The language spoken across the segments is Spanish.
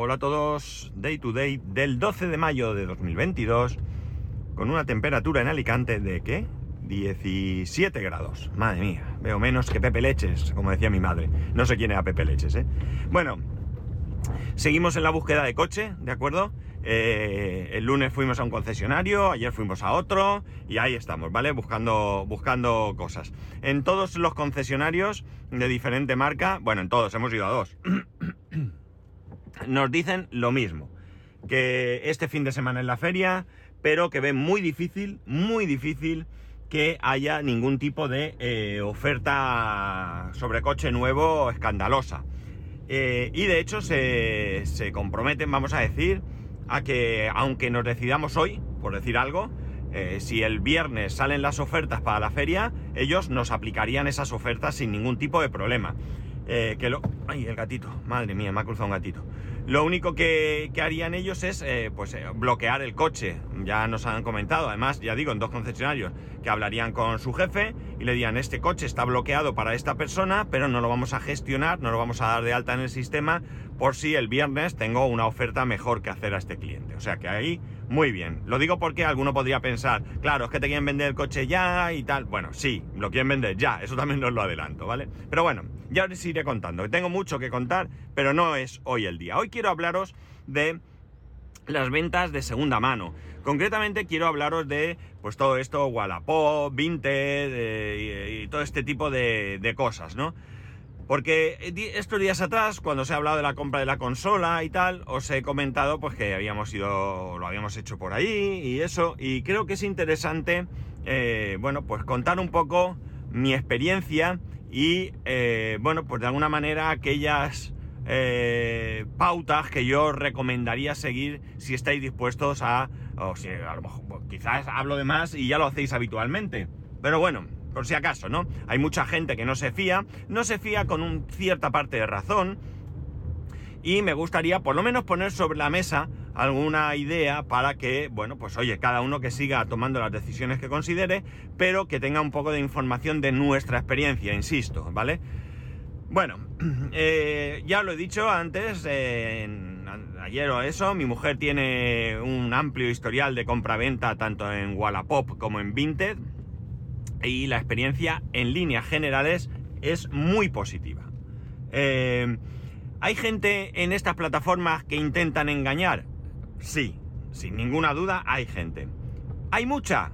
Hola a todos, Day to Day del 12 de mayo de 2022, con una temperatura en Alicante de ¿qué? 17 grados. Madre mía, veo menos que Pepe Leches, como decía mi madre. No sé quién era Pepe Leches, ¿eh? Bueno, seguimos en la búsqueda de coche, ¿de acuerdo? Eh, el lunes fuimos a un concesionario, ayer fuimos a otro y ahí estamos, ¿vale? Buscando, buscando cosas. En todos los concesionarios de diferente marca, bueno, en todos, hemos ido a dos, nos dicen lo mismo, que este fin de semana en la feria, pero que ven muy difícil, muy difícil que haya ningún tipo de eh, oferta sobre coche nuevo escandalosa. Eh, y de hecho se, se comprometen, vamos a decir, a que aunque nos decidamos hoy, por decir algo, eh, si el viernes salen las ofertas para la feria, ellos nos aplicarían esas ofertas sin ningún tipo de problema. Eh, que lo... ¡Ay, el gatito! Madre mía, me ha cruzado un gatito. Lo único que, harían ellos es eh, pues, bloquear el coche. Ya nos han comentado, además, ya digo, en dos concesionarios, que hablarían con su jefe y le dirían, este coche está bloqueado para esta persona, pero no lo vamos a gestionar, no lo vamos a dar de alta en el sistema por si el viernes tengo una oferta mejor que hacer a este cliente. O sea que ahí, muy bien. Lo digo porque alguno podría pensar, claro, es que te quieren vender el coche ya y tal. Bueno, sí, lo quieren vender ya, eso también os lo adelanto, ¿vale? Pero bueno, ya os iré contando. Tengo mucho que contar, pero no es hoy el día. Hoy quiero hablaros de las ventas de segunda mano. Concretamente quiero hablaros de pues todo esto, Wallapop, Vinted eh, y, todo este tipo de, de cosas, ¿no? Porque estos días atrás, cuando se ha hablado de la compra de la consola y tal, os he comentado pues que habíamos ido, lo habíamos hecho por ahí y eso, y creo que es interesante, eh, bueno, pues contar un poco mi experiencia y, eh, bueno, pues de alguna manera aquellas eh, pautas que yo recomendaría seguir si estáis dispuestos a, o si a lo mejor, quizás hablo de más y ya lo hacéis habitualmente, pero bueno, por si acaso, ¿no? Hay mucha gente que no se fía, no se fía con un cierta parte de razón, y me gustaría por lo menos poner sobre la mesa alguna idea para que, bueno, pues oye, cada uno que siga tomando las decisiones que considere, pero que tenga un poco de información de nuestra experiencia, insisto, ¿vale? Bueno, eh, ya lo he dicho antes, ayer o eso, mi mujer tiene un amplio historial de compra-venta tanto en Wallapop como en Vinted y la experiencia en líneas generales es muy positiva. Eh, ¿Hay gente en estas plataformas que intentan engañar? Sí, sin ninguna duda hay gente. ¿Hay mucha?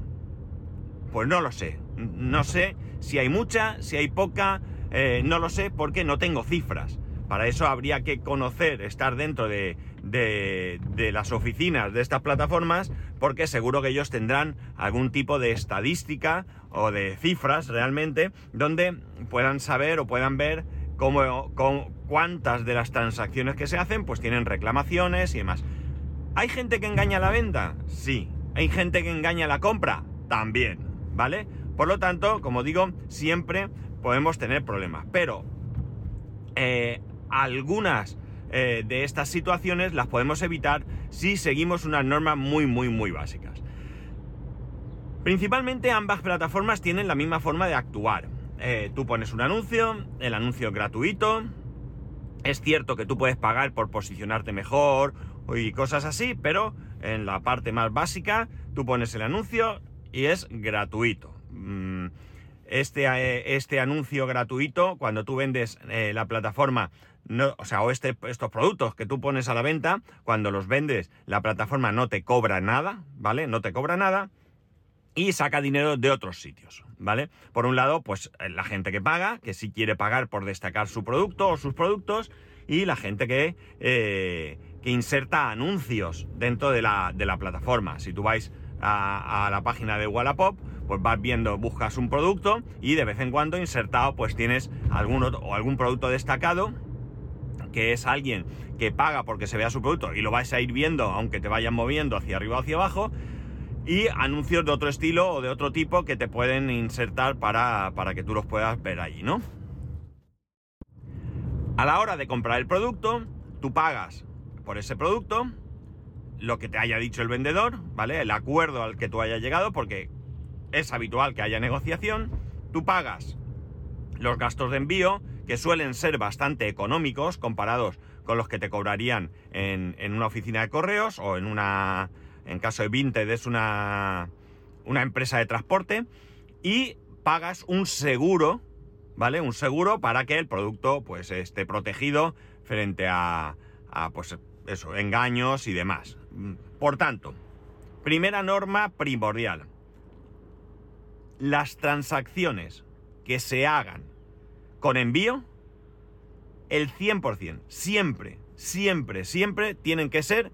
Pues no lo sé. No sé si hay mucha, si hay poca, eh, no lo sé porque no tengo cifras. Para eso habría que conocer, estar dentro de, de, las oficinas de estas plataformas, porque seguro que ellos tendrán algún tipo de estadística o de cifras realmente, donde puedan saber o puedan ver cómo, con cuántas de las transacciones que se hacen, pues tienen reclamaciones y demás. ¿Hay gente que engaña la venta? Sí. ¿Hay gente que engaña la compra? También. ¿Vale? Por lo tanto, como digo, siempre podemos tener problemas. Pero eh, algunas eh, de estas situaciones las podemos evitar si seguimos unas normas muy, muy, muy básicas. Principalmente ambas plataformas tienen la misma forma de actuar. Eh, tú pones un anuncio, el anuncio es gratuito. Es cierto que tú puedes pagar por posicionarte mejor y cosas así, pero en la parte más básica tú pones el anuncio y es gratuito. Mm, este, eh, este anuncio gratuito, cuando tú vendes la plataforma no, o sea, o este, estos productos que tú pones a la venta, cuando los vendes, la plataforma no te cobra nada, ¿vale? No te cobra nada y saca dinero de otros sitios, ¿vale? Por un lado, pues eh, la gente que paga, que sí quiere pagar por destacar su producto o sus productos, y la gente que, eh, que inserta anuncios dentro de la, de la plataforma. Si tú vais a, la página de Wallapop, pues vas viendo, buscas un producto y de vez en cuando insertado pues tienes algún o algún producto destacado que es alguien que paga porque se vea su producto y lo vais a ir viendo aunque te vayan moviendo hacia arriba o hacia abajo, y anuncios de otro estilo o de otro tipo que te pueden insertar para, para que tú los puedas ver allí, ¿no? A la hora de comprar el producto, tú pagas por ese producto lo que te haya dicho el vendedor, ¿vale? El acuerdo al que tú hayas llegado, porque es habitual que haya negociación, tú pagas los gastos de envío, que suelen ser bastante económicos comparados con los que te cobrarían en, en una oficina de correos o en una, en caso de Vinted es una, una empresa de transporte y pagas un seguro, ¿vale? Un seguro para que el producto pues esté protegido frente a, a pues eso, engaños y demás. Por tanto, primera norma primordial. Las transacciones que se hagan con envío, el 100%, siempre, siempre, siempre tienen que ser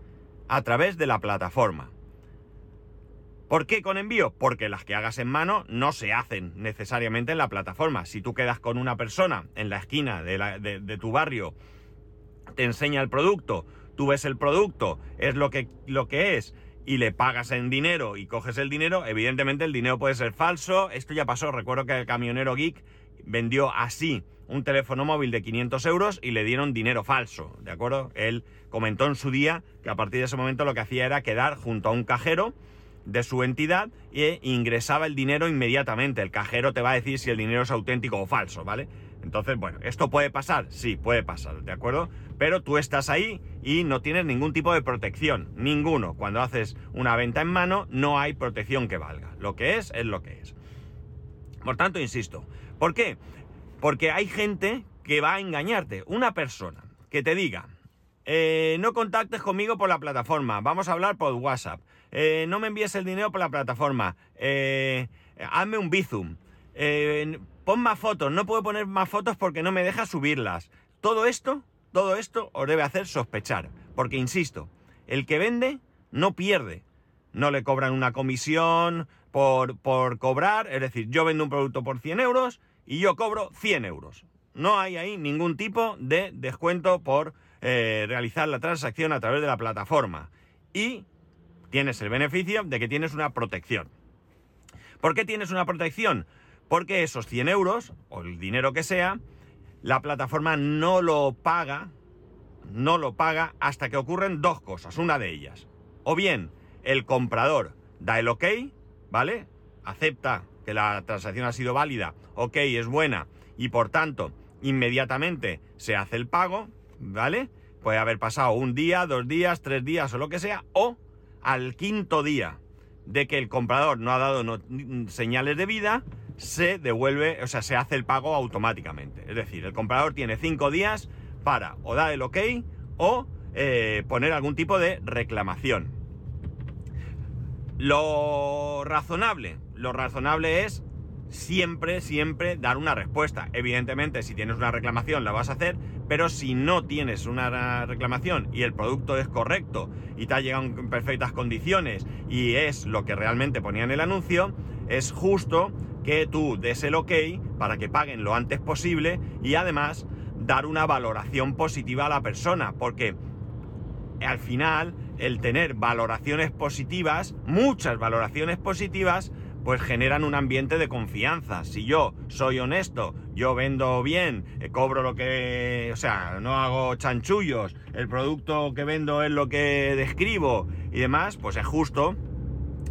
a través de la plataforma. ¿Por qué con envío? Porque las que hagas en mano no se hacen necesariamente en la plataforma. Si tú quedas con una persona en la esquina de, tu barrio, te enseña el producto, tú ves el producto, es lo que, lo que es, y le pagas en dinero y coges el dinero, evidentemente el dinero puede ser falso. Esto ya pasó, recuerdo que el camionero geek vendió así un teléfono móvil de 500 euros y le dieron dinero falso, ¿de acuerdo? Él comentó en su día que a partir de ese momento lo que hacía era quedar junto a un cajero de su entidad e ingresaba el dinero inmediatamente. El cajero te va a decir si el dinero es auténtico o falso, ¿vale? Entonces, bueno, ¿esto puede pasar? Sí, puede pasar, ¿de acuerdo? Pero tú estás ahí y no tienes ningún tipo de protección, ninguno. Cuando haces una venta en mano no hay protección que valga. Lo que es, es lo que es. Por tanto, insisto, ¿por qué? Porque hay gente que va a engañarte. Una persona que te diga, eh, no contactes conmigo por la plataforma, vamos a hablar por WhatsApp, eh, no me envíes el dinero por la plataforma, eh, hazme un bizum, pon más fotos, no puedo poner más fotos porque no me deja subirlas. Todo esto, todo esto os debe hacer sospechar, porque insisto, el que vende no pierde, no le cobran una comisión por, por cobrar, es decir, yo vendo un producto por 100 euros, y yo cobro 100 euros. No hay ahí ningún tipo de descuento por eh, realizar la transacción a través de la plataforma. Y tienes el beneficio de que tienes una protección. ¿Por qué tienes una protección? Porque esos 100 euros, o el dinero que sea, la plataforma no lo paga, no lo paga hasta que ocurren dos cosas. Una de ellas, o bien el comprador da el ok, ¿vale? Acepta que la transacción ha sido válida, ok, es buena, y por tanto, inmediatamente se hace el pago, ¿vale? Puede haber pasado un día, dos días, tres días o lo que sea, o al quinto día de que el comprador no ha dado señales de vida, se devuelve, o sea, se hace el pago automáticamente. Es decir, el comprador tiene cinco días para o dar el ok o eh, poner algún tipo de reclamación. Lo razonable, lo razonable es siempre, siempre dar una respuesta. Evidentemente, si tienes una reclamación la vas a hacer, pero si no tienes una reclamación y el producto es correcto y te ha llegado en perfectas condiciones y es lo que realmente ponía en el anuncio, es justo que tú des el ok para que paguen lo antes posible y además dar una valoración positiva a la persona, porque al final el tener valoraciones positivas, muchas valoraciones positivas, pues generan un ambiente de confianza. Si yo soy honesto, yo vendo bien, eh, cobro lo que, o sea, no hago chanchullos, el producto que vendo es lo que describo y demás, pues es justo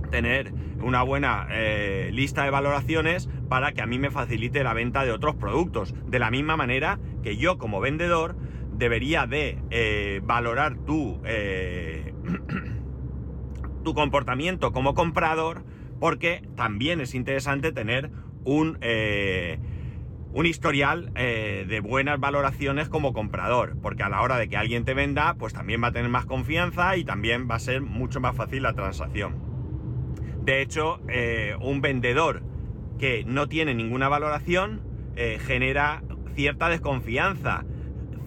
tener una buena eh, lista de valoraciones para que a mí me facilite la venta de otros productos. De la misma manera que yo como vendedor debería de eh, valorar tu, tu comportamiento como comprador porque también es interesante tener un, eh, un historial eh, de buenas valoraciones como comprador, porque a la hora de que alguien te venda, pues también va a tener más confianza y también va a ser mucho más fácil la transacción. De hecho, eh, un vendedor que no tiene ninguna valoración genera cierta desconfianza,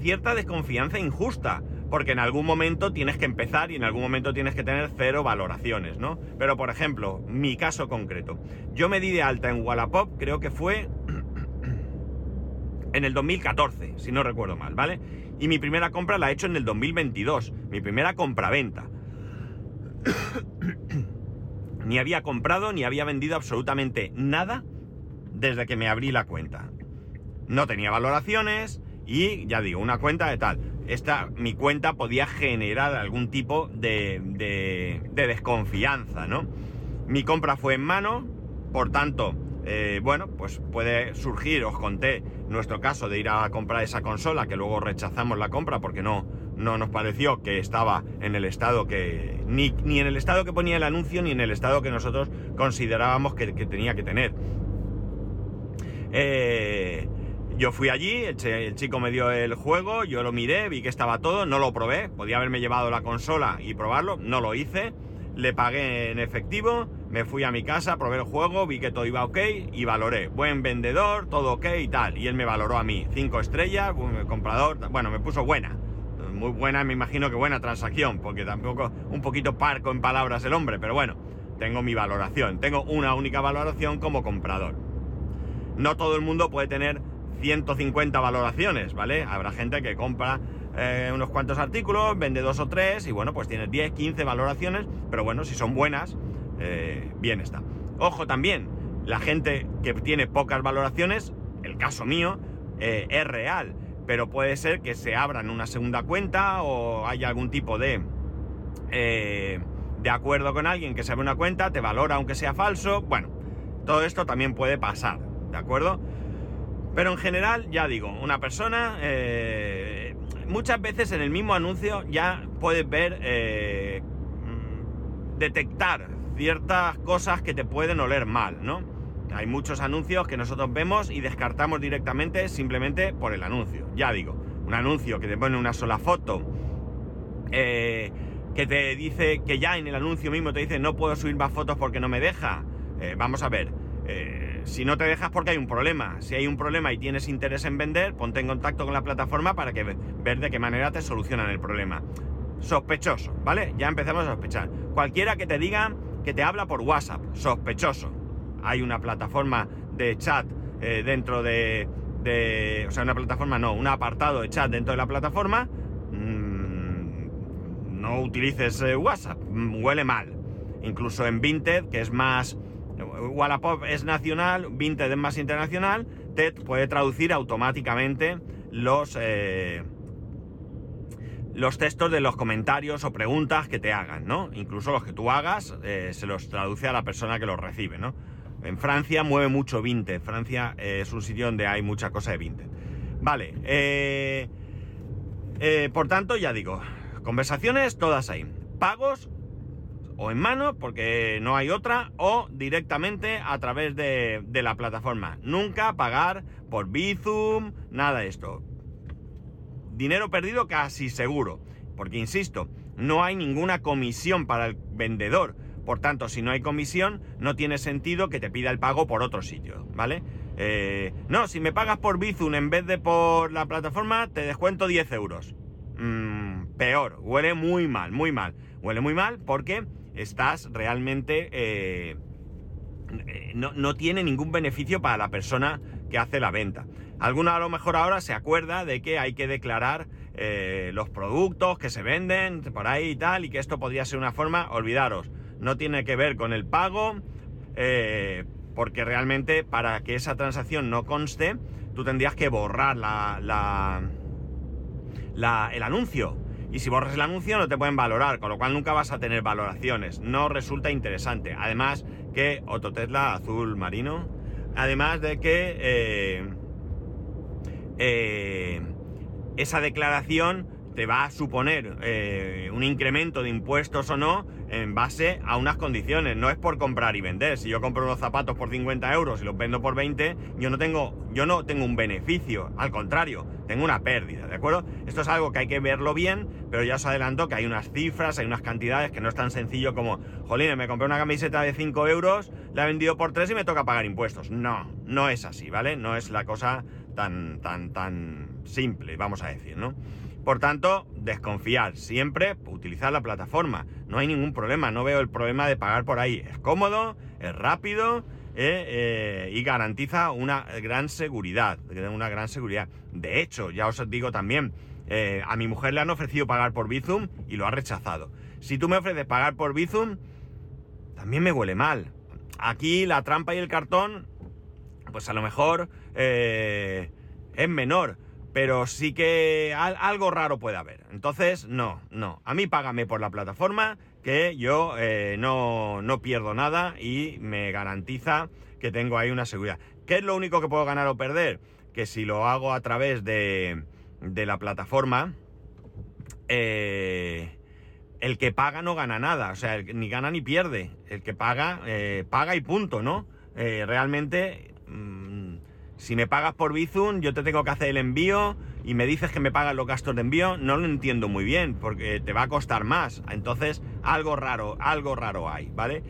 cierta desconfianza injusta, porque en algún momento tienes que empezar y en algún momento tienes que tener cero valoraciones, ¿no? Pero por ejemplo, mi caso concreto, yo me di de alta en Wallapop, creo que fue en el 2014, si no recuerdo mal, ¿vale? Y mi primera compra la he hecho en el 2022, mi primera compra-venta. ni había comprado ni había vendido absolutamente nada desde que me abrí la cuenta. No tenía valoraciones y ya digo, una cuenta de tal esta, mi cuenta podía generar algún tipo de, de, desconfianza, ¿no? Mi compra fue en mano, por tanto, eh, bueno, pues puede surgir, os conté nuestro caso de ir a comprar esa consola, que luego rechazamos la compra porque no, no nos pareció que estaba en el estado que... Ni, ni en el estado que ponía el anuncio, ni en el estado que nosotros considerábamos que, tenía que tener. Eh, yo fui allí, el, chico me dio el juego, yo lo miré, vi que estaba todo, no lo probé, podía haberme llevado la consola y probarlo, no lo hice, le pagué en efectivo, me fui a mi casa, probé el juego, vi que todo iba ok y valoré. Buen vendedor, todo ok y tal. Y él me valoró a mí. Cinco estrellas, comprador, bueno, me puso buena. Muy buena, me imagino que buena transacción, porque tampoco un poquito parco en palabras el hombre, pero bueno, tengo mi valoración. Tengo una única valoración como comprador. No todo el mundo puede tener 150 valoraciones, ¿vale? Habrá gente que compra eh, unos cuantos artículos, vende dos o tres y bueno, pues tiene 10, 15 valoraciones, pero bueno, si son buenas, eh, bien está. Ojo también, la gente que tiene pocas valoraciones, el caso mío, eh, es real, pero puede ser que se abran una segunda cuenta o haya algún tipo de... de acuerdo con alguien que se abre una cuenta, te valora aunque sea falso, bueno, todo esto también puede pasar, ¿de acuerdo? Pero en general, ya digo, una persona, eh, muchas veces en el mismo anuncio ya puedes ver, eh, mm, detectar ciertas cosas que te pueden oler mal, ¿no? Hay muchos anuncios que nosotros vemos y descartamos directamente simplemente por el anuncio. Ya digo, un anuncio que te pone una sola foto, eh, que te dice que ya en el anuncio mismo te dice no puedo subir más fotos porque no me deja. vamos a ver si no te dejas porque hay un problema. Si hay un problema y tienes interés en vender, ponte en contacto con la plataforma para que ver de qué manera te solucionan el problema. Sospechoso, ¿vale? Ya empezamos a sospechar. Cualquiera que te diga que te habla por WhatsApp, sospechoso. Hay una plataforma de chat eh, dentro de, O sea, una plataforma no, un apartado de chat dentro de la plataforma. Mm, no utilices eh, WhatsApp, mm, huele mal. Incluso en Vinted, que es más Wallapop es nacional, Vinted es más internacional, te puede traducir automáticamente los, eh, los textos de los comentarios o preguntas que te hagan, ¿no? Incluso los que tú hagas se los traduce a la persona que los recibe, ¿no? En Francia mueve mucho Vinted, Francia eh, es un sitio donde hay mucha cosa de Vinted. Vale, por tanto, ya digo, conversaciones todas ahí. Pagos o en mano, porque no hay otra, o directamente a través de, la plataforma. Nunca pagar por Bizum, nada de esto. Dinero perdido casi seguro, porque insisto, no hay ninguna comisión para el vendedor. Por tanto, si no hay comisión, no tiene sentido que te pida el pago por otro sitio, ¿vale? Eh, no, si me pagas por Bizum en vez de por la plataforma, te descuento 10 euros. Mm, peor, huele muy mal, muy mal. Huele muy mal porque estás realmente... Eh, eh, no, tiene ningún beneficio para la persona que hace la venta. Alguno a lo mejor ahora se acuerda de que hay que declarar eh, los productos que se venden por ahí y tal, y que esto podría ser una forma, olvidaros, no tiene que ver con el pago, porque realmente para que esa transacción no conste, tú tendrías que borrar la, la, el anuncio y si borras el anuncio no te pueden valorar, con lo cual nunca vas a tener valoraciones. No resulta interesante. Además que Ototesla azul marino, además de que eh, eh, esa declaración te va a suponer eh, un incremento de impuestos o no en base a unas condiciones. No es por comprar y vender. Si yo compro unos zapatos por 50 euros y los vendo por 20, yo no tengo, yo no tengo un beneficio. Al contrario, tengo una pérdida, ¿de acuerdo? Esto es algo que hay que verlo bien, pero ya os adelanto que hay unas cifras, hay unas cantidades que no es tan sencillo como, jolín, me compré una camiseta de 5 euros, la he vendido por 3 y me toca pagar impuestos. No, no es así, ¿vale? No es la cosa tan, tan, tan simple, vamos a decir, ¿no? Por tanto, desconfiar, siempre utilizar la plataforma. No hay ningún problema, no veo el problema de pagar por ahí. Es cómodo, es rápido eh, eh, y garantiza una gran seguridad. Una gran seguridad. De hecho, ya os digo también, eh, a mi mujer le han ofrecido pagar por Bizum y lo ha rechazado. Si tú me ofreces pagar por Bizum, también me huele mal. Aquí la trampa y el cartón, pues a lo mejor es menor pero sí que algo raro puede haber. Entonces, no, no. A mí págame por la plataforma, que yo eh, no, pierdo nada y me garantiza que tengo ahí una seguridad. ¿Qué es lo único que puedo ganar o perder? Que si lo hago a través de, de la plataforma, eh, el que paga no gana nada, o sea, ni gana ni pierde. El que paga, eh, paga y punto, ¿no? Realmente, mm, si me pagas por Bizum, yo te tengo que hacer el envío y me dices que me pagas los gastos de envío, no lo entiendo muy bien, porque te va a costar más. Entonces, algo raro, algo raro hay, ¿vale?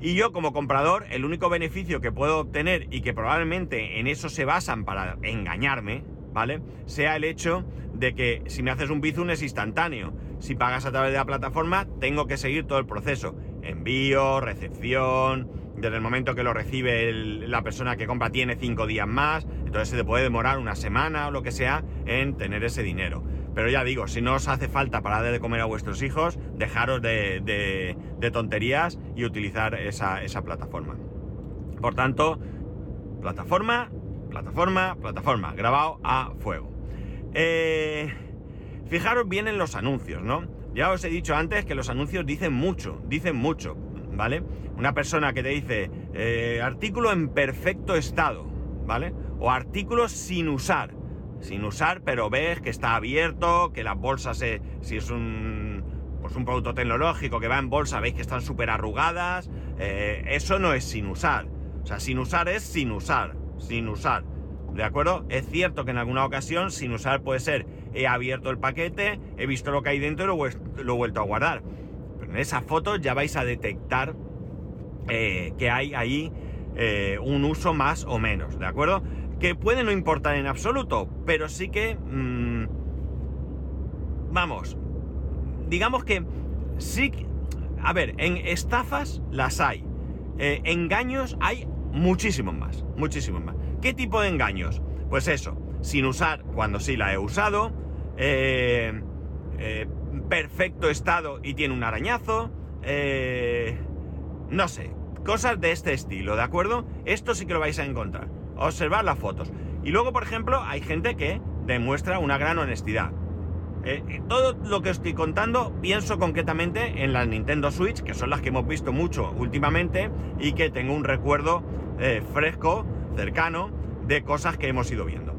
Y yo como comprador, el único beneficio que puedo obtener y que probablemente en eso se basan para engañarme, ¿vale? Sea el hecho de que si me haces un Bizum es instantáneo. Si pagas a través de la plataforma, tengo que seguir todo el proceso. Envío, recepción, desde el momento que lo recibe la persona que compra tiene cinco días más, entonces se te puede demorar una semana o lo que sea en tener ese dinero. Pero ya digo, si no os hace falta para de comer a vuestros hijos, dejaros de, tonterías y utilizar esa, esa plataforma. Por tanto, plataforma, plataforma, plataforma, grabado a fuego. Eh, fijaros bien en los anuncios, ¿no? Ya os he dicho antes que los anuncios dicen mucho, dicen mucho, ¿vale? Una persona que te dice eh, artículo en perfecto estado, ¿vale? O artículos sin usar sin usar, pero ves que está abierto, que las bolsas, si es un, pues un producto tecnológico que va en bolsa, veis que están súper arrugadas, eh, eso no es sin usar. O sea, sin usar es sin usar, sin usar. ¿De acuerdo? Es cierto que en alguna ocasión sin usar puede ser, he abierto el paquete, he visto lo que hay dentro y lo, he vuelto a guardar. En esa foto ya vais a detectar eh, que hay ahí eh, un uso más o menos, ¿de acuerdo? que puede no importar en absoluto, pero sí que... Mm, vamos, digamos que sí... A ver, en estafas las hay. Eh, engaños hay muchísimos más, muchísimos más. ¿Qué tipo de engaños? Pues eso, sin usar cuando sí la he usado, eh, eh, perfecto estado y tiene un arañazo, no sé, cosas de este estilo, ¿de acuerdo? Esto sí que lo vais a encontrar observar las fotos. Y luego, por ejemplo, hay gente que demuestra una gran honestidad. Eh, eh, todo lo que estoy contando pienso concretamente en las Nintendo Switch, que son las que hemos visto mucho últimamente y que tengo un recuerdo eh, fresco, cercano, de cosas que hemos ido viendo.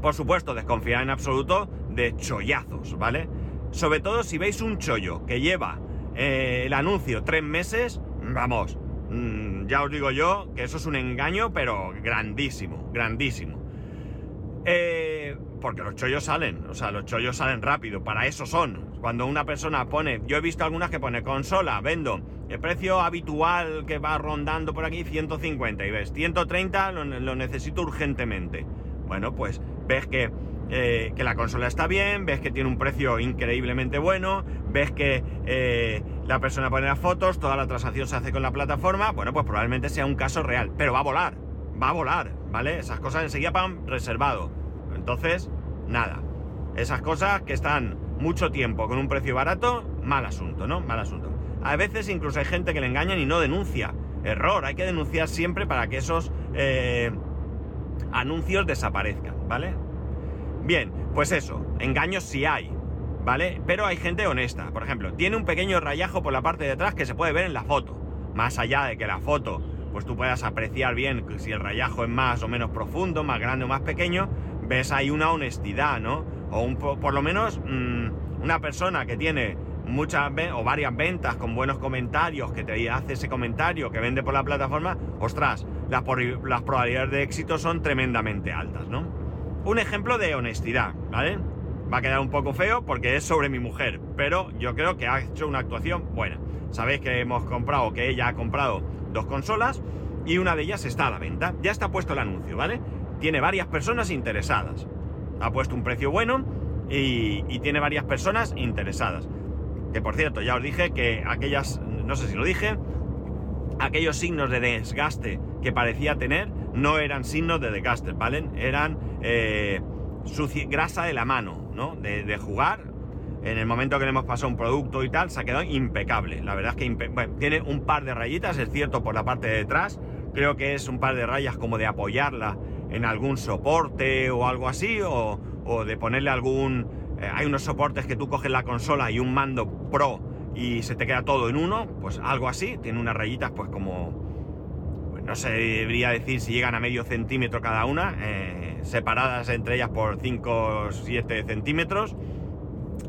Por supuesto, desconfiar en absoluto de chollazos, ¿vale? Sobre todo si veis un chollo que lleva el anuncio tres meses, vamos, Mm, ya os digo yo que eso es un engaño, pero grandísimo, grandísimo. Eh, porque los chollos salen, o sea, los chollos salen rápido, para eso son. Cuando una persona pone, yo he visto algunas que pone consola, vendo, el precio habitual que va rondando por aquí, 150, y ves, 130 lo, lo necesito urgentemente. Bueno, pues ves que eh, que la consola está bien, ves que tiene un precio increíblemente bueno, ves que eh, la persona pone las fotos, toda la transacción se hace con la plataforma, bueno, pues probablemente sea un caso real, pero va a volar, va a volar, ¿vale? Esas cosas enseguida van reservado. Entonces, nada. Esas cosas que están mucho tiempo con un precio barato, mal asunto, ¿no? Mal asunto. A veces incluso hay gente que le engañan y no denuncia. Error, hay que denunciar siempre para que esos eh, anuncios desaparezcan, ¿vale? Bien, pues eso, engaños sí hay, ¿vale? Pero hay gente honesta. Por ejemplo, tiene un pequeño rayajo por la parte de atrás que se puede ver en la foto. Más allá de que la foto, pues tú puedas apreciar bien si el rayajo es más o menos profundo, más grande o más pequeño, ves ahí una honestidad, ¿no? O un, por lo menos mm, una persona que tiene muchas o varias ventas con buenos comentarios, que te hace ese comentario, que vende por la plataforma, ostras, las, las probabilidades de éxito son tremendamente altas, ¿no? Un ejemplo de honestidad, ¿vale? Va a quedar un poco feo porque es sobre mi mujer, pero yo creo que ha hecho una actuación buena. Sabéis que hemos comprado, que ella ha comprado dos consolas y una de ellas está a la venta. Ya está puesto el anuncio, ¿vale? Tiene varias personas interesadas. Ha puesto un precio bueno y, y tiene varias personas interesadas. Que por cierto, ya os dije que aquellas, no sé si lo dije, aquellos signos de desgaste que parecía tener no eran signos de desgaste, ¿vale? Eran eh, grasa de la mano, ¿no? De, jugar. En el momento que le hemos pasado un producto y tal, se ha quedado impecable. La verdad es que tiene un par de rayitas, es cierto, por la parte de detrás. Creo que es un par de rayas como de apoyarla en algún soporte o algo así, o, de ponerle algún... Eh, hay unos soportes que tú coges la consola y un mando pro y se te queda todo en uno, pues algo así. Tiene unas rayitas pues como no se debería decir si llegan a medio centímetro cada una, eh, separadas entre ellas por 5 o 7 centímetros.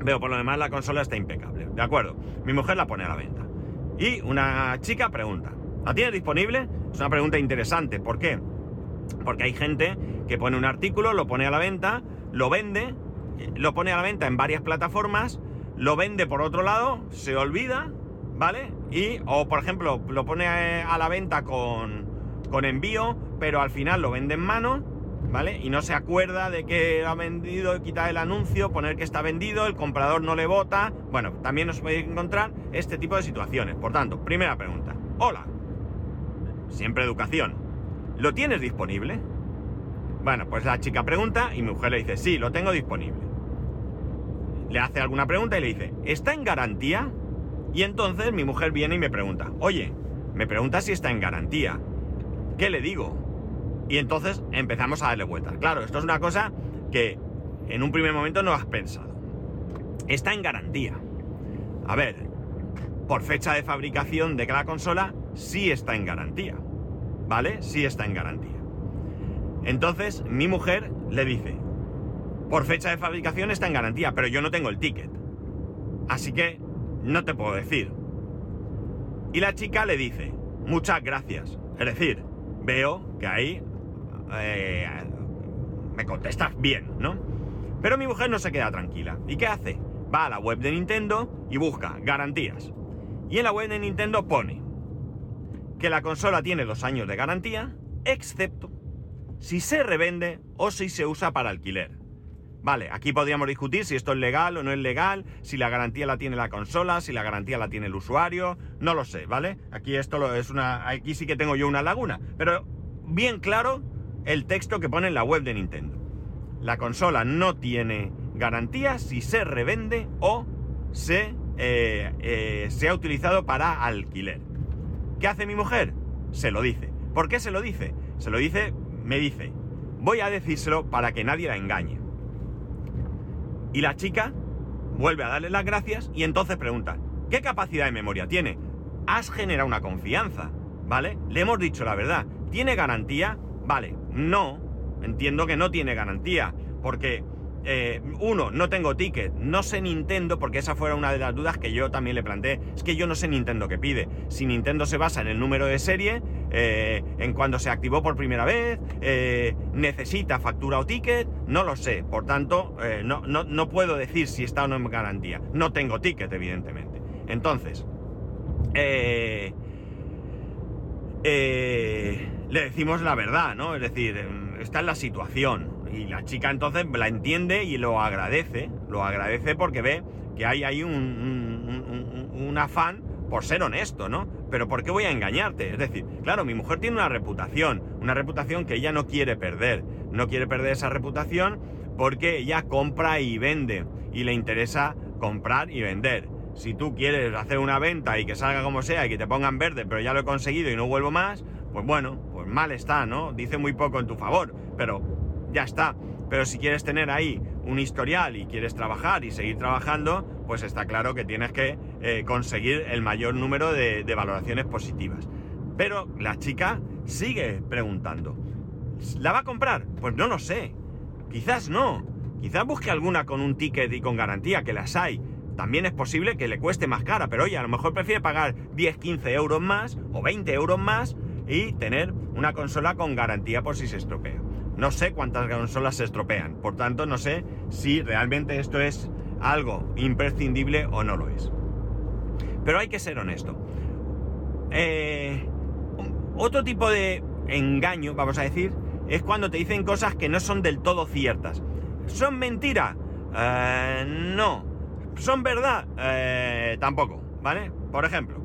Pero por lo demás la consola está impecable. De acuerdo. Mi mujer la pone a la venta. Y una chica pregunta. ¿La tienes disponible? Es una pregunta interesante. ¿Por qué? Porque hay gente que pone un artículo, lo pone a la venta, lo vende, lo pone a la venta en varias plataformas, lo vende por otro lado, se olvida, ¿vale? Y, o por ejemplo, lo pone a la venta con, con envío, pero al final lo vende en mano, ¿vale? Y no se acuerda de que ha vendido, quita el anuncio, poner que está vendido, el comprador no le vota. Bueno, también nos puede encontrar este tipo de situaciones. Por tanto, primera pregunta. Hola. Siempre educación. ¿Lo tienes disponible? Bueno, pues la chica pregunta y mi mujer le dice, sí, lo tengo disponible. Le hace alguna pregunta y le dice, ¿está en garantía? Y entonces mi mujer viene y me pregunta, oye, me pregunta si está en garantía. ¿Qué le digo? Y entonces empezamos a darle vueltas. Claro, esto es una cosa que en un primer momento no has pensado. Está en garantía. A ver, por fecha de fabricación de cada consola, sí está en garantía. ¿Vale? Sí está en garantía. Entonces, mi mujer le dice, por fecha de fabricación está en garantía, pero yo no tengo el ticket. Así que no te puedo decir. Y la chica le dice, muchas gracias. Es decir, veo que ahí eh, me contestas bien, ¿no? Pero mi mujer no se queda tranquila. ¿Y qué hace? Va a la web de Nintendo y busca garantías. Y en la web de Nintendo pone que la consola tiene dos años de garantía, excepto si se revende o si se usa para alquiler. Vale, aquí podríamos discutir si esto es legal o no es legal, si la garantía la tiene la consola, si la garantía la tiene el usuario, no lo sé, ¿vale? Aquí esto es una, aquí sí que tengo yo una laguna, pero bien claro el texto que pone en la web de Nintendo. La consola no tiene garantía si se revende o se, eh, eh, se ha utilizado para alquiler. ¿Qué hace mi mujer? Se lo dice. ¿Por qué se lo dice? Se lo dice, me dice, voy a decírselo para que nadie la engañe. Y la chica vuelve a darle las gracias y entonces pregunta, ¿qué capacidad de memoria tiene? Has generado una confianza, ¿vale? Le hemos dicho la verdad. ¿Tiene garantía? Vale, no. Entiendo que no tiene garantía, porque eh, uno, no tengo ticket, no sé Nintendo, porque esa fuera una de las dudas que yo también le planteé. Es que yo no sé Nintendo qué pide. Si Nintendo se basa en el número de serie, eh, en cuando se activó por primera vez, eh, necesita factura o ticket, no lo sé. Por tanto, no, no, no, puedo decir si está o no en garantía. No tengo ticket, evidentemente. Entonces, le decimos la verdad, ¿no? Es decir, está en la situación. Y la chica entonces la entiende y lo agradece, lo agradece porque ve que hay ahí un, un, afán por ser honesto, ¿no? Pero ¿por qué voy a engañarte? Es decir, claro, mi mujer tiene una reputación, una reputación que ella no quiere perder, no quiere perder esa reputación porque ella compra y vende y le interesa comprar y vender. Si tú quieres hacer una venta y que salga como sea y que te pongan verde, pero ya lo he conseguido y no vuelvo más, pues bueno, pues mal está, ¿no? Dice muy poco en tu favor, pero ya está. Pero si quieres tener ahí un historial y quieres trabajar y seguir trabajando, pues está claro que tienes que eh, conseguir el mayor número de, valoraciones positivas. Pero la chica sigue preguntando. ¿La va a comprar? Pues no lo sé. Quizás no. Quizás busque alguna con un ticket y con garantía, que las hay. También es posible que le cueste más cara, pero oye, a lo mejor prefiere pagar 10, 15 euros más o 20 euros más y tener una consola con garantía por si se estropea. No sé cuántas consolas se estropean, por tanto no sé si realmente esto es algo imprescindible o no lo es. Pero hay que ser honesto. Eh, otro tipo de engaño, vamos a decir, es cuando te dicen cosas que no son del todo ciertas. ¿Son mentira? Eh, no. ¿Son verdad? Eh, tampoco, ¿vale? Por ejemplo,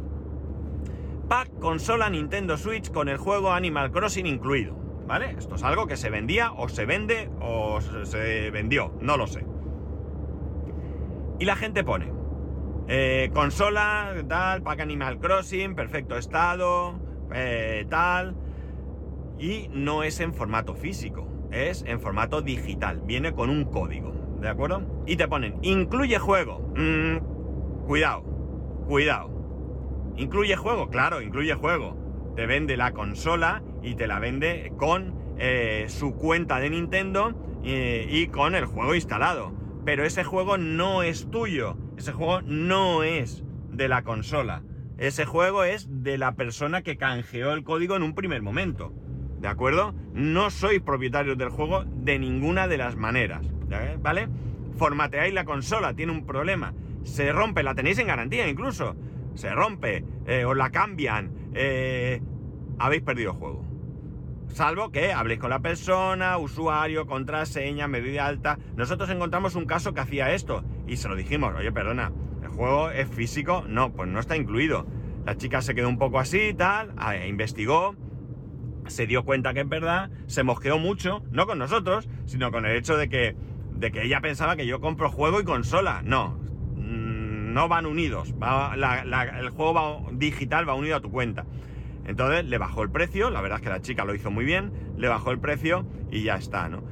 pack consola Nintendo Switch con el juego Animal Crossing incluido. ¿Vale? Esto es algo que se vendía o se vende o se vendió, no lo sé. Y la gente pone eh, consola, tal, pack Animal Crossing, perfecto estado, eh, tal. Y no es en formato físico, es en formato digital. Viene con un código, ¿de acuerdo? Y te ponen, incluye juego. Mm, cuidado, cuidado. ¿Incluye juego? Claro, incluye juego. Te vende la consola y te la vende con eh, su cuenta de Nintendo eh, y con el juego instalado. pero ese juego no es tuyo, ese juego no es de la consola, ese juego es de la persona que canjeó el código en un primer momento. ¿De acuerdo? No sois propietarios del juego de ninguna de las maneras. ¿Vale? Formateáis la consola, tiene un problema. Se rompe, la tenéis en garantía incluso. Se rompe, eh, os la cambian, eh, habéis perdido el juego. Salvo que habléis con la persona, usuario, contraseña, medida alta. Nosotros encontramos un caso que hacía esto y se lo dijimos, oye, perdona, ¿el juego es físico? No, pues no está incluido. La chica se quedó un poco así tal, investigó, se dio cuenta que es verdad, se mosqueó mucho, no con nosotros, sino con el hecho de que, de que ella pensaba que yo compro juego y consola. No, mm, no van unidos. el juego digital va unido a tu cuenta. Entonces le bajó el precio, la verdad es que la chica lo hizo muy bien, le bajó el precio y ya está, ¿no?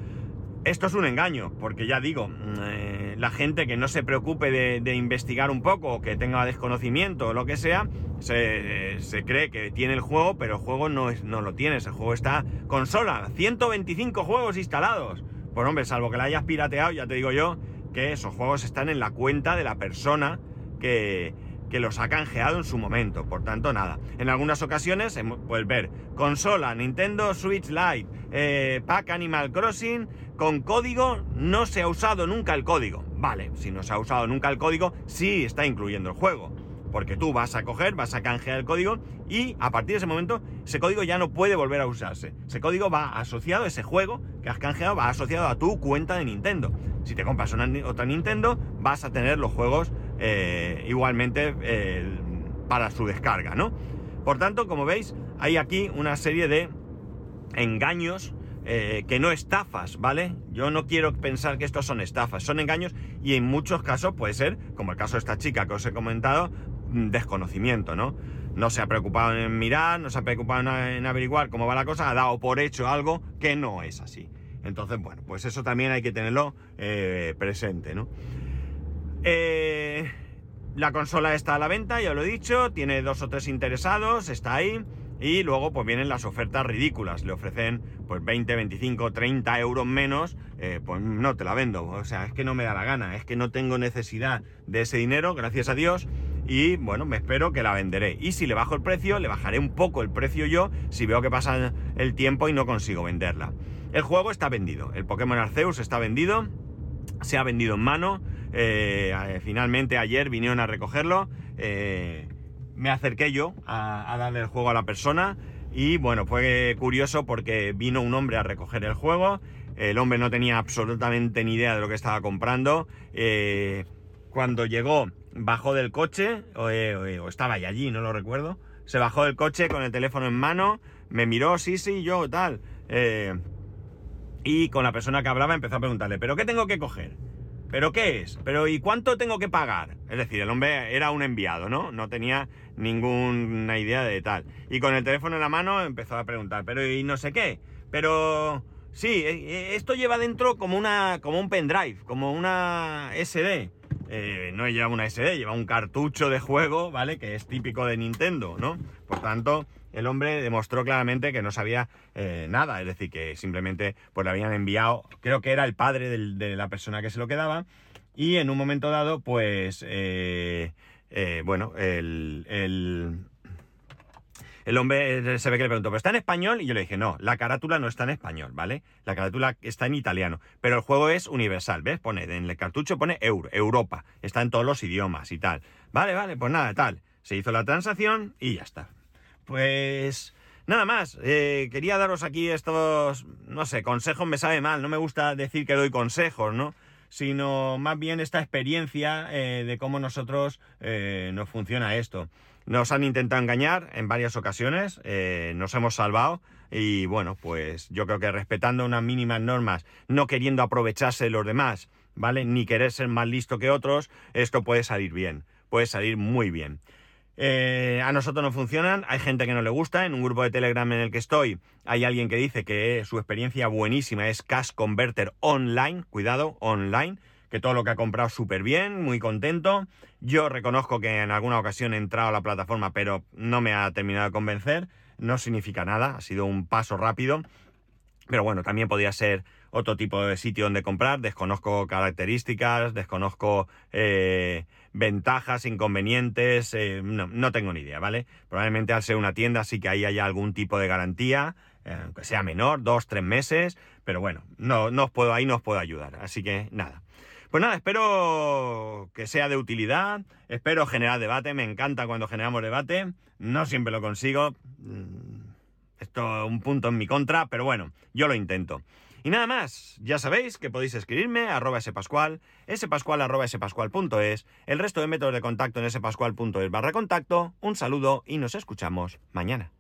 Esto es un engaño, porque ya digo, mm, eh, la gente que no se preocupe de, investigar un poco, o que tenga desconocimiento o lo que sea, se, cree que tiene el juego, pero el juego no, es, no lo tiene, ese juego está consola, 125 juegos instalados. Pues hombre, salvo que la hayas pirateado, ya te digo yo, que esos juegos están en la cuenta de la persona que, que los ha canjeado en su momento. Por tanto, nada. En algunas ocasiones puedes ver consola, Nintendo Switch Lite, eh, Pack Animal Crossing, con código no se ha usado nunca el código. Vale, si no se ha usado nunca el código, sí está incluyendo el juego. Porque tú vas a coger, vas a canjear el código y a partir de ese momento ese código ya no puede volver a usarse. Ese código va asociado, ese juego que has canjeado va asociado a tu cuenta de Nintendo. Si te compras una, otra Nintendo, vas a tener los juegos eh, igualmente eh, para su descarga, ¿no? Por tanto, como veis, hay aquí una serie de engaños eh, que no estafas, ¿vale? Yo no quiero pensar que estos son estafas, son engaños y en muchos casos puede ser, como el caso de esta chica que os he comentado, mm, desconocimiento, ¿no? No se ha preocupado en mirar, no se ha preocupado en averiguar cómo va la cosa, ha dado por hecho algo que no es así. Entonces, bueno, pues eso también hay que tenerlo presente, ¿no? Eh, la consola está a la venta, ya lo he dicho, tiene dos o tres interesados, está ahí. Y luego pues vienen las ofertas ridículas, le ofrecen pues 20, 25, 30 euros menos, eh, pues no te la vendo, o sea, es que no me da la gana, es que no tengo necesidad de ese dinero, gracias a Dios, y bueno, me espero que la venderé. Y si le bajo el precio, le bajaré un poco el precio yo, si veo que pasa el tiempo y no consigo venderla. El juego está vendido, el Pokémon Arceus está vendido, se ha vendido en mano, eh, finalmente ayer vinieron a recogerlo. Eh, me acerqué yo a, darle el juego a la persona. Y bueno, fue curioso porque vino un hombre a recoger el juego. El hombre no tenía absolutamente ni idea de lo que estaba comprando. Eh, cuando llegó, bajó del coche, o, estaba allí, no lo recuerdo. Se bajó del coche con el teléfono en mano, me miró, sí, sí, yo, tal. y con la persona que hablaba empezó a preguntarle, ¿pero qué tengo que coger? ¿Pero qué es? ¿Pero y cuánto tengo que pagar? Es decir, el hombre era un enviado, ¿no? No tenía ninguna idea de tal. Y con el teléfono en la mano empezó a preguntar, ¿pero y no sé qué? Pero sí, e, e, esto lleva dentro como, una, como un pendrive, como una SD. Eh, no lleva una SD, lleva un cartucho de juego, ¿vale? Que es típico de Nintendo, ¿no? Por tanto, el hombre demostró claramente que no sabía eh, nada, es decir, que simplemente pues le habían enviado, creo que era el padre de la persona que se lo quedaba, y en un momento dado, pues, eh, bueno, el, el, hombre se ve que le preguntó, ¿pero está en español? Y yo le dije, no, la carátula no está en español, ¿vale? La carátula está en italiano, pero el juego es universal, ¿ves? Pone, en el cartucho pone Euro, Europa, está en todos los idiomas y tal. Vale, vale, pues nada, tal. Se hizo la transacción y ya está. Pues nada más, eh, quería daros aquí estos, no sé, consejos me sabe mal, no me gusta decir que doy consejos, ¿no? Sino más bien esta experiencia eh, de cómo nosotros eh, nos funciona esto. Nos han intentado engañar en varias ocasiones, nos hemos salvado y bueno, pues yo creo que respetando unas mínimas normas, no queriendo aprovecharse de los demás, ¿vale? Ni querer ser más listo que otros, esto puede salir bien, puede salir muy bien. Eh, a nosotros no funcionan, hay gente que no le gusta, en un grupo de Telegram en el que estoy hay alguien que dice que su experiencia buenísima es Cash Converter Online, cuidado, online, que todo lo que ha comprado súper bien, muy contento. Yo reconozco que en alguna ocasión he entrado a la plataforma, pero no me ha terminado de convencer, no significa nada, ha sido un paso rápido, pero bueno, también podría ser otro tipo de sitio donde comprar, desconozco características, desconozco eh, ventajas, inconvenientes, eh, no, tengo ni idea, ¿vale? Probablemente al ser una tienda sí que ahí haya algún tipo de garantía, eh, aunque sea menor, dos, tres meses, pero bueno, no, no os puedo, ahí no os puedo ayudar, así que nada. Pues nada, espero que sea de utilidad, espero generar debate, me encanta cuando generamos debate, no siempre lo consigo, mm, esto es un punto en mi contra, pero bueno, yo lo intento. Y nada más, ya sabéis que podéis escribirme a arroba spascual, spascual arroba spascual.es, el resto de métodos de contacto en spascual.es barra contacto, un saludo y nos escuchamos mañana.